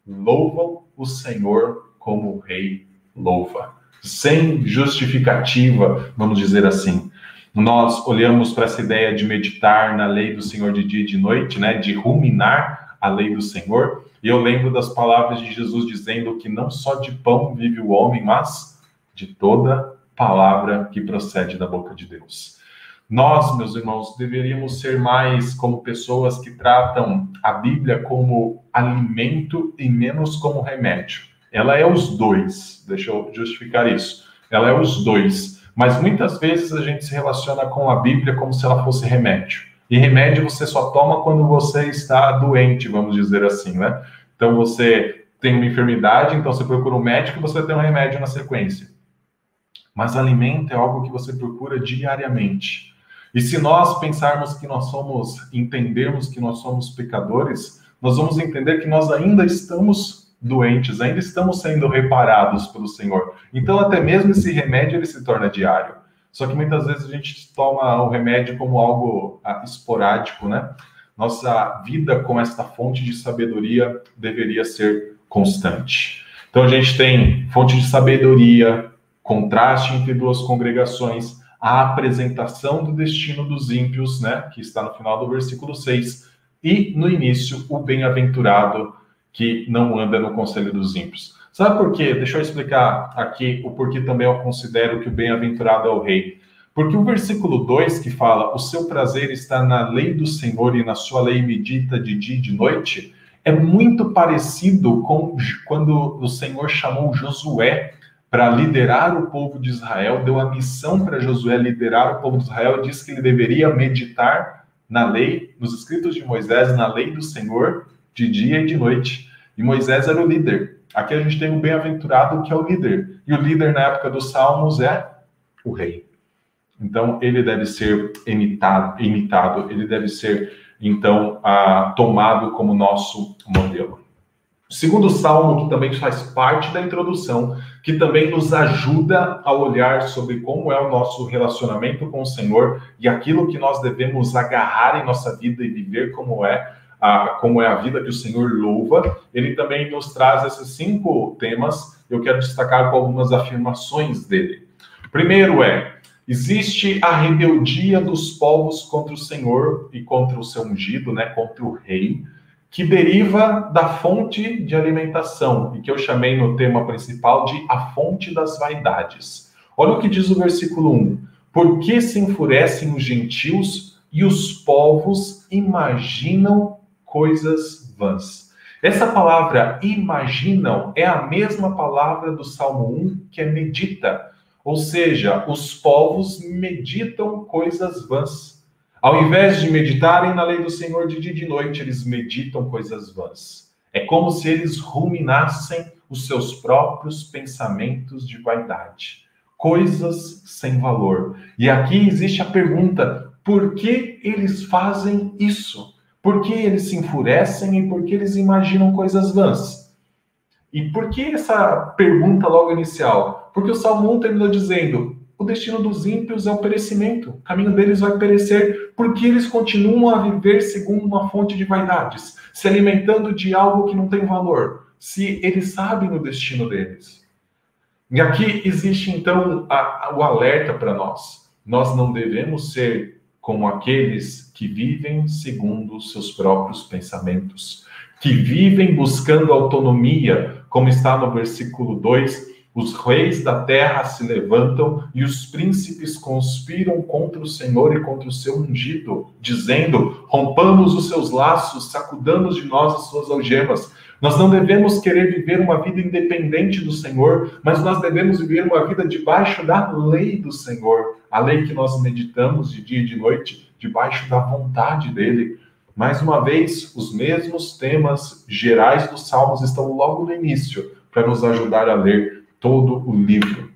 Louvam o Senhor como o rei louva. Sem justificativa, vamos dizer assim. Nós olhamos para essa ideia de meditar na lei do Senhor de dia e de noite, né? De ruminar a lei do Senhor. E eu lembro das palavras de Jesus dizendo que não só de pão vive o homem, mas de toda palavra que procede da boca de Deus. Nós, meus irmãos, deveríamos ser mais como pessoas que tratam a Bíblia como alimento e menos como remédio. Ela é os dois, deixa eu justificar isso. Ela é os dois, mas muitas vezes a gente se relaciona com a Bíblia como se ela fosse remédio. E remédio você só toma quando você está doente, vamos dizer assim, né? Então você tem uma enfermidade, então você procura um médico e você tem um remédio na sequência. Mas alimento é algo que você procura diariamente. E se nós pensarmos que nós somos, entendermos que nós somos pecadores, nós vamos entender que nós ainda estamos doentes, ainda estamos sendo reparados pelo Senhor. Então, até mesmo esse remédio ele se torna diário. Só que muitas vezes a gente toma o remédio como algo ah, esporádico, né? Nossa vida com esta fonte de sabedoria deveria ser constante. Então a gente tem fonte de sabedoria, contraste entre duas congregações, a apresentação do destino dos ímpios, né, que está no final do versículo 6, e no início, o bem-aventurado que não anda no conselho dos ímpios. Sabe por quê? Deixa eu explicar aqui o porquê também eu considero que o bem-aventurado é o rei. Porque o versículo 2 que fala: O seu prazer está na lei do Senhor e na sua lei medita de dia e de noite, é muito parecido com quando o Senhor chamou Josué para liderar o povo de Israel, deu a missão para Josué liderar o povo de Israel, disse que ele deveria meditar na lei, nos escritos de Moisés, na lei do Senhor, de dia e de noite. E Moisés era o líder. Aqui a gente tem o bem-aventurado, que é o líder. E o líder na época dos Salmos é o rei. Então, ele deve ser imitado, imitado ele deve ser, então, tomado como nosso modelo. O segundo salmo, que também faz parte da introdução, que também nos ajuda a olhar sobre como é o nosso relacionamento com o Senhor e aquilo que nós devemos agarrar em nossa vida e viver como é a, como é a vida que o Senhor louva. Ele também nos traz esses cinco temas. Eu quero destacar com algumas afirmações dele. Primeiro é Existe a rebeldia dos povos contra o Senhor e contra o seu ungido, né, contra o rei que deriva da fonte de alimentação, e que eu chamei no tema principal de a fonte das vaidades. Olha o que diz o versículo 1: Por que se enfurecem os gentios e os povos imaginam coisas vãs? Essa palavra imaginam é a mesma palavra do Salmo 1 que é medita, ou seja, os povos meditam coisas vãs. Ao invés de meditarem na lei do Senhor de dia e de noite, eles meditam coisas vãs. É como se eles ruminassem os seus próprios pensamentos de vaidade, coisas sem valor. E aqui existe a pergunta: por que eles fazem isso? Por que eles se enfurecem e por que eles imaginam coisas vãs? E por que essa pergunta logo inicial? Porque o Salmo 1 terminou dizendo: o destino dos ímpios é o perecimento, o caminho deles vai perecer, porque eles continuam a viver segundo uma fonte de vaidades, se alimentando de algo que não tem valor, se eles sabem o destino deles. E aqui existe então a, a, o alerta para nós. Nós não devemos ser como aqueles que vivem segundo os seus próprios pensamentos, que vivem buscando autonomia, como está no versículo 2 os reis da terra se levantam e os príncipes conspiram contra o Senhor e contra o seu ungido, dizendo: rompamos os seus laços, sacudamos de nós as suas algemas. Nós não devemos querer viver uma vida independente do Senhor, mas nós devemos viver uma vida debaixo da lei do Senhor, a lei que nós meditamos de dia e de noite, debaixo da vontade dele. Mais uma vez, os mesmos temas gerais dos Salmos estão logo no início, para nos ajudar a ler todo o livro.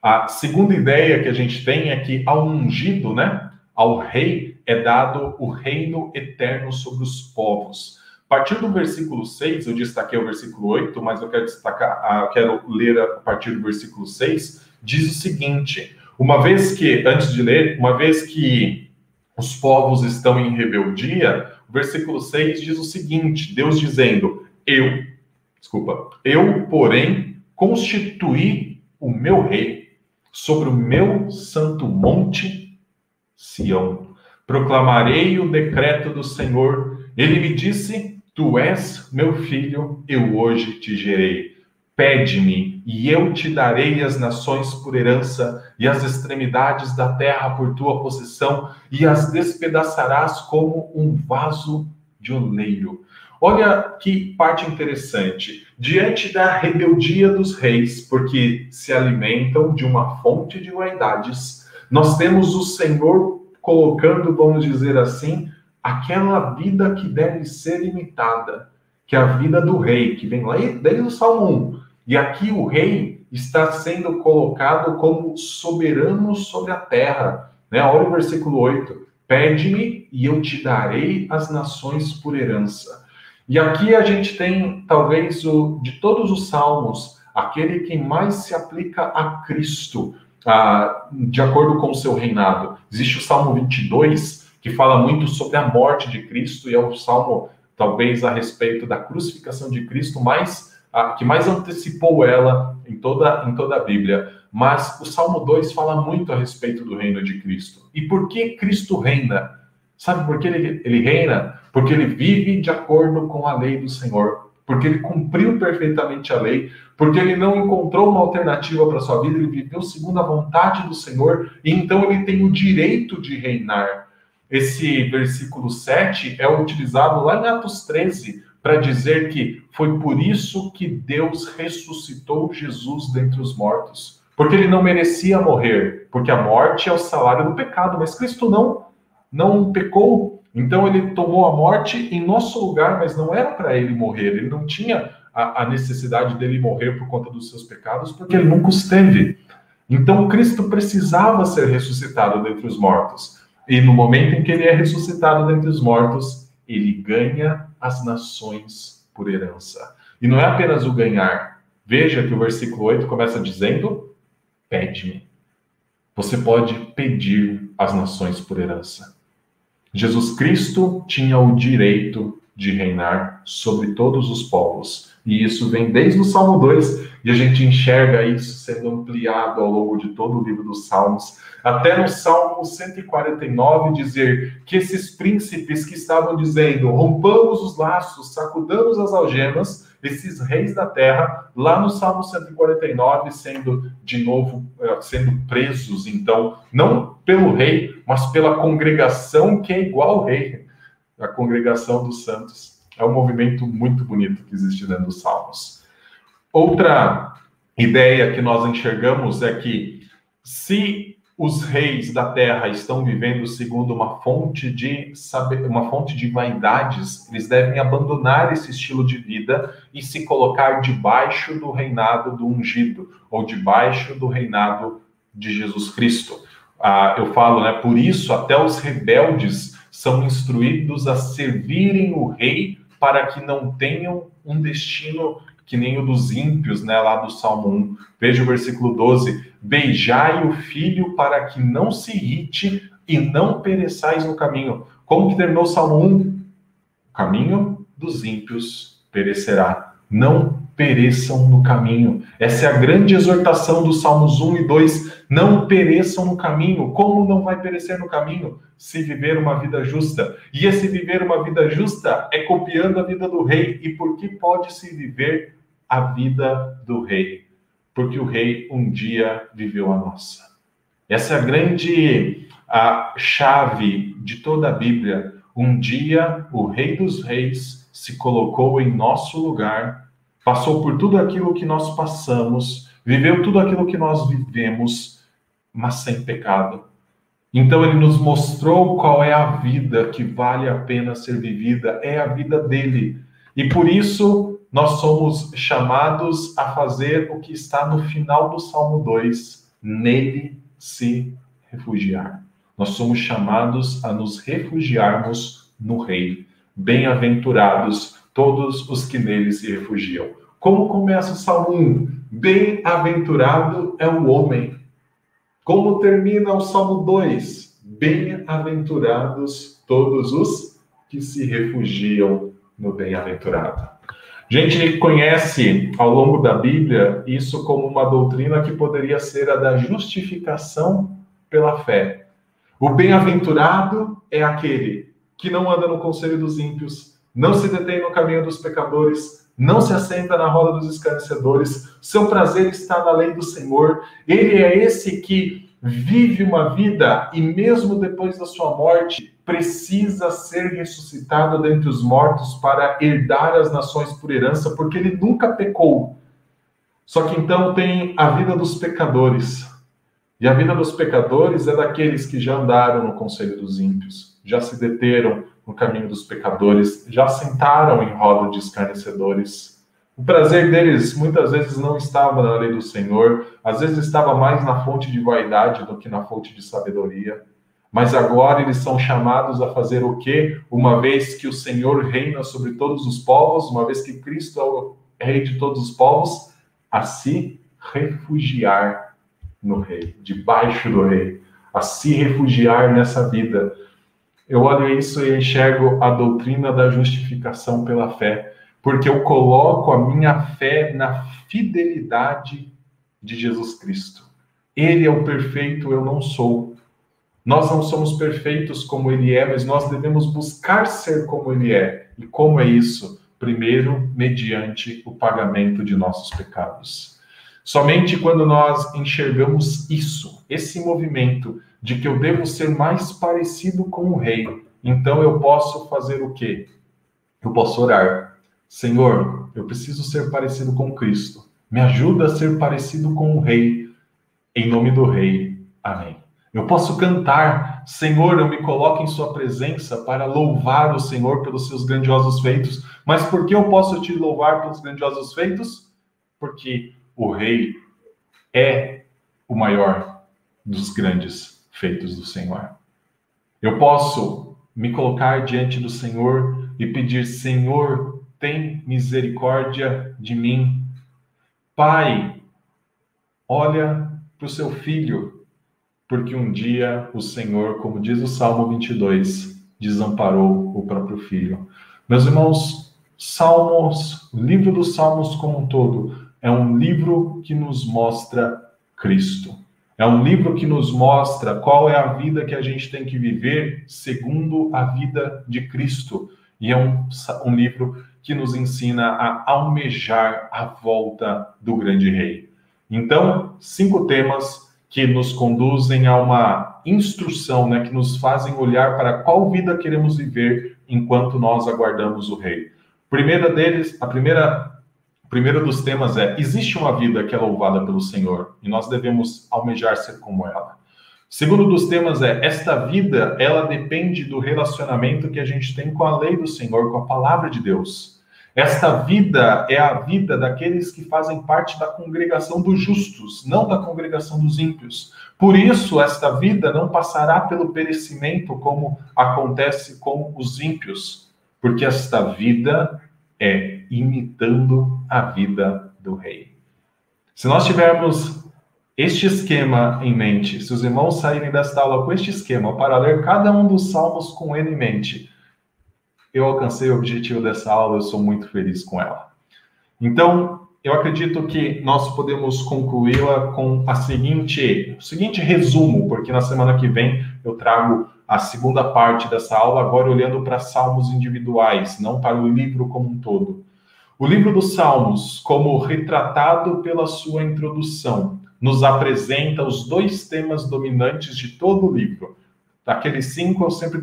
A segunda ideia que a gente tem é que ao ungido, né, ao rei, é dado o reino eterno sobre os povos. A partir do versículo 6, eu destaquei o versículo 8, mas eu quero destacar, ah, eu quero ler a partir do versículo 6, diz o seguinte: uma vez que, antes de ler, uma vez que os povos estão em rebeldia, o versículo 6 diz o seguinte: Deus dizendo, eu, desculpa, eu, porém, constituí o meu rei sobre o meu santo monte Sião. Proclamarei o decreto do Senhor. Ele me disse: Tu és meu filho, eu hoje te gerei. Pede-me, e eu te darei as nações por herança, e as extremidades da terra por tua possessão, e as despedaçarás como um vaso de oleiro. Olha que parte interessante. Diante da rebeldia dos reis, porque se alimentam de uma fonte de vaidades, nós temos o Senhor colocando, vamos dizer assim, aquela vida que deve ser imitada, que é a vida do rei, que vem lá desde o Salmo 1. E aqui o rei está sendo colocado como soberano sobre a terra. Né? Olha o versículo 8. Pede-me e eu te darei as nações por herança. E aqui a gente tem, talvez, o, de todos os salmos, aquele que mais se aplica a Cristo, ah, de acordo com o seu reinado. Existe o Salmo 22, que fala muito sobre a morte de Cristo, e é o salmo, talvez, a respeito da crucificação de Cristo, mais a, que mais antecipou ela em toda, em toda a Bíblia. Mas o Salmo 2 fala muito a respeito do reino de Cristo. E por que Cristo reina? Sabe por que ele, ele reina? Porque ele vive de acordo com a lei do Senhor. Porque ele cumpriu perfeitamente a lei. Porque ele não encontrou uma alternativa para sua vida. Ele viveu segundo a vontade do Senhor. E então ele tem o direito de reinar. Esse versículo 7 é utilizado lá em Atos 13 para dizer que foi por isso que Deus ressuscitou Jesus dentre os mortos. Porque ele não merecia morrer, porque a morte é o salário do pecado, mas Cristo não não pecou. Então ele tomou a morte em nosso lugar, mas não era para ele morrer. Ele não tinha a, a, necessidade dele morrer por conta dos seus pecados, porque ele nunca os teve. Então Cristo precisava ser ressuscitado dentre os mortos. E no momento em que ele é ressuscitado dentre os mortos, ele ganha as nações por herança. E não é apenas o ganhar. Veja que o versículo 8 começa dizendo: pede-me. Você pode pedir as nações por herança. Jesus Cristo tinha o direito de reinar sobre todos os povos. E isso vem desde o Salmo 2, e a gente enxerga isso sendo ampliado ao longo de todo o livro dos Salmos, até no Salmo 149 dizer que esses príncipes que estavam dizendo: rompamos os laços, sacudamos as algemas, esses reis da terra, lá no Salmo 149, sendo de novo eh, sendo presos, então, não pelo rei, mas pela congregação que é igual ao rei, a congregação dos santos. É um movimento muito bonito que existe dentro dos Salmos. Outra ideia que nós enxergamos é que se os reis da terra estão vivendo segundo uma fonte de saber, uma fonte de vaidades, eles devem abandonar esse estilo de vida e se colocar debaixo do reinado do ungido ou debaixo do reinado de Jesus Cristo. Ah, eu falo, né? Por isso até os rebeldes são instruídos a servirem o rei para que não tenham um destino que nem o dos ímpios, né, lá do Salmo 1. Veja o versículo 12: Beijai o filho para que não se irrite e não pereçais no caminho. Como que terminou o Salmo 1? O caminho dos ímpios perecerá. Não pereçam no caminho. Essa é a grande exortação dos Salmos 1 e 2. Não pereçam no caminho. Como não vai perecer no caminho? Se viver uma vida justa. E esse viver uma vida justa é copiando a vida do rei. E por que pode se viver a vida do rei, porque o rei um dia viveu a nossa. Essa é a grande a chave de toda a Bíblia. Um dia o Rei dos Reis se colocou em nosso lugar, passou por tudo aquilo que nós passamos, viveu tudo aquilo que nós vivemos, mas sem pecado. Então ele nos mostrou qual é a vida que vale a pena ser vivida, é a vida dele. E por isso nós somos chamados a fazer o que está no final do Salmo 2. nele se refugiar. Nós somos chamados a nos refugiarmos no Rei. Bem-aventurados todos os que nele se refugiam. Como começa o Salmo 1? Bem-aventurado é o homem. Como termina o Salmo 2? Bem-aventurados todos os que se refugiam no bem-aventurado. A gente conhece ao longo da Bíblia isso como uma doutrina que poderia ser a da justificação pela fé. O bem-aventurado é aquele que não anda no conselho dos ímpios, não se detém no caminho dos pecadores, não se assenta na roda dos escarnecedores, seu prazer está na lei do Senhor. Ele é esse que vive uma vida e mesmo depois da sua morte precisa ser ressuscitado dentre os mortos para herdar as nações por herança, porque ele nunca pecou. Só que então tem a vida dos pecadores. E a vida dos pecadores é daqueles que já andaram no conselho dos ímpios, já se deteram no caminho dos pecadores, já sentaram em roda de escarnecedores. O prazer deles muitas vezes não estava na lei do Senhor, às vezes estava mais na fonte de vaidade do que na fonte de sabedoria. Mas agora eles são chamados a fazer o quê? Uma vez que o Senhor reina sobre todos os povos, uma vez que Cristo é o rei de todos os povos, a se refugiar no rei, debaixo do rei, a se refugiar nessa vida. Eu olho isso e enxergo a doutrina da justificação pela fé, porque eu coloco a minha fé na fidelidade de Jesus Cristo. Ele é o perfeito, eu não sou. Nós não somos perfeitos como ele é, mas nós devemos buscar ser como ele é. E como é isso? Primeiro, mediante o pagamento de nossos pecados. Somente quando nós enxergamos isso, esse movimento de que eu devo ser mais parecido com o rei, então eu posso fazer o quê? Eu posso orar. Senhor, eu preciso ser parecido com Cristo. Me ajuda a ser parecido com o rei. Em nome do rei. Amém. Eu posso cantar, Senhor, eu me coloco em Sua presença para louvar o Senhor pelos seus grandiosos feitos. Mas por que eu posso te louvar pelos grandiosos feitos? Porque o Rei é o maior dos grandes feitos do Senhor. Eu posso me colocar diante do Senhor e pedir: Senhor, tem misericórdia de mim. Pai, olha para o seu filho porque um dia o Senhor, como diz o Salmo 22, desamparou o próprio filho. Meus irmãos, Salmos, o livro dos Salmos como um todo, é um livro que nos mostra Cristo. É um livro que nos mostra qual é a vida que a gente tem que viver segundo a vida de Cristo. E é um, um livro que nos ensina a almejar a volta do grande rei. Então, cinco temas que nos conduzem a uma instrução, né, que nos fazem olhar para qual vida queremos viver enquanto nós aguardamos o rei. Primeira deles, a primeira primeiro dos temas é: existe uma vida que é louvada pelo Senhor e nós devemos almejar ser como ela. Segundo dos temas é: esta vida, ela depende do relacionamento que a gente tem com a lei do Senhor, com a palavra de Deus. Esta vida é a vida daqueles que fazem parte da congregação dos justos, não da congregação dos ímpios. Por isso, esta vida não passará pelo perecimento como acontece com os ímpios, porque esta vida é imitando a vida do rei. Se nós tivermos este esquema em mente, se os irmãos saírem desta aula com este esquema para ler cada um dos salmos com ele em mente, eu alcancei o objetivo dessa aula, eu sou muito feliz com ela. Então, eu acredito que nós podemos concluí-la com a seguinte, o seguinte resumo, porque na semana que vem eu trago a segunda parte dessa aula, agora olhando para salmos individuais, não para o livro como um todo. O livro dos Salmos, como retratado pela sua introdução, nos apresenta os dois temas dominantes de todo o livro. Daqueles cinco, eu sempre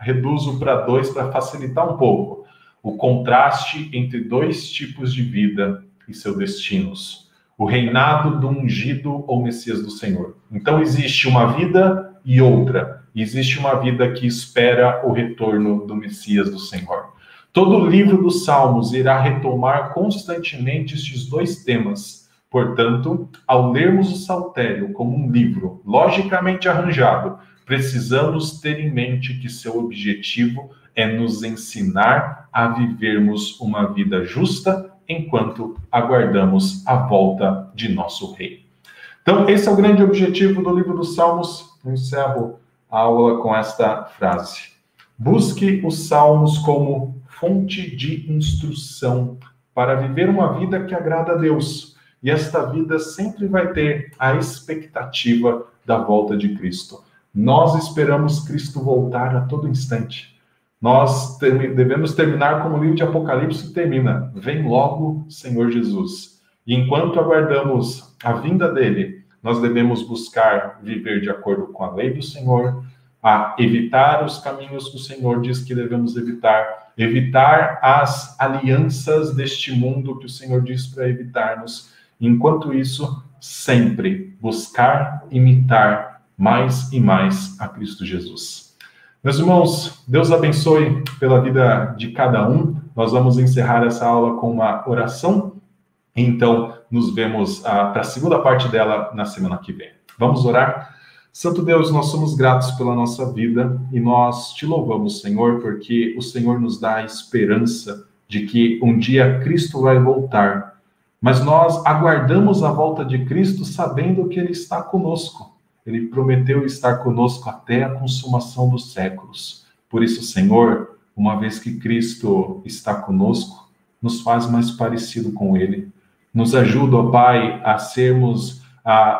reduzo para dois para facilitar um pouco o contraste entre dois tipos de vida e seus destinos. O reinado do ungido ou Messias do Senhor. Então existe uma vida e outra. Existe uma vida que espera o retorno do Messias do Senhor. Todo o livro dos Salmos irá retomar constantemente estes dois temas, Portanto, ao lermos o Saltério como um livro logicamente arranjado, precisamos ter em mente que seu objetivo é nos ensinar a vivermos uma vida justa enquanto aguardamos a volta de nosso Rei. Então, esse é o grande objetivo do livro dos Salmos. Eu encerro a aula com esta frase. Busque os Salmos como fonte de instrução para viver uma vida que agrada a Deus. E esta vida sempre vai ter a expectativa da volta de Cristo. Nós esperamos Cristo voltar a todo instante. Nós devemos terminar como o livro de Apocalipse termina: Vem logo, Senhor Jesus. E enquanto aguardamos a vinda dele, nós devemos buscar viver de acordo com a lei do Senhor, a evitar os caminhos que o Senhor diz que devemos evitar, evitar as alianças deste mundo que o Senhor diz para evitarmos. Enquanto isso, sempre buscar imitar mais e mais a Cristo Jesus. Meus irmãos, Deus abençoe pela vida de cada um. Nós vamos encerrar essa aula com uma oração. Então, nos vemos ah, para a segunda parte dela na semana que vem. Vamos orar? Santo Deus, nós somos gratos pela nossa vida e nós te louvamos, Senhor, porque o Senhor nos dá a esperança de que um dia Cristo vai voltar. Mas nós aguardamos a volta de Cristo sabendo que Ele está conosco. Ele prometeu estar conosco até a consumação dos séculos. Por isso, Senhor, uma vez que Cristo está conosco, nos faz mais parecido com Ele. Nos ajuda, ó Pai, a sermos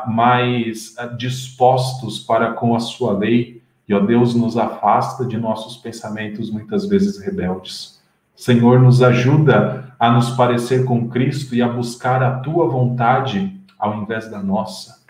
mais dispostos para com a sua lei, e, ó Deus, nos afasta de nossos pensamentos muitas vezes rebeldes. Senhor, nos ajuda a nos parecer com Cristo e a buscar a tua vontade ao invés da nossa.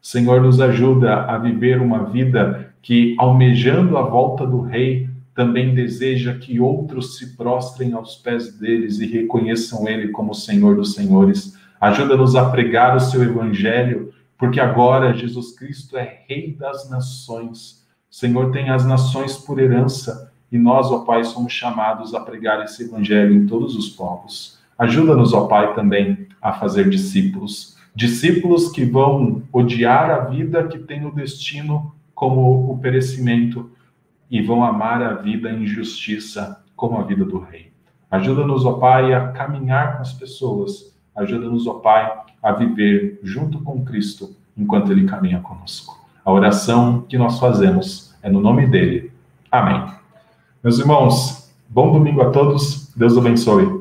Senhor, nos ajuda a viver uma vida que, almejando a volta do Rei, também deseja que outros se prostrem aos pés deles e reconheçam Ele como Senhor dos Senhores Ajuda-nos a pregar o seu evangelho, porque agora Jesus Cristo é Rei das nações. O Senhor tem as nações por herança e nós, ó Pai, somos chamados a pregar esse evangelho em todos os povos. Ajuda-nos, ó Pai, também a fazer discípulos. Discípulos que vão odiar a vida que tem o destino como o perecimento e vão amar a vida em justiça como a vida do Rei. Ajuda-nos, ó Pai, a caminhar com as pessoas Ajuda-nos, ó Pai, a viver junto com Cristo enquanto Ele caminha conosco. A oração que nós fazemos é no nome dele. Amém. Meus irmãos, bom domingo a todos. Deus abençoe.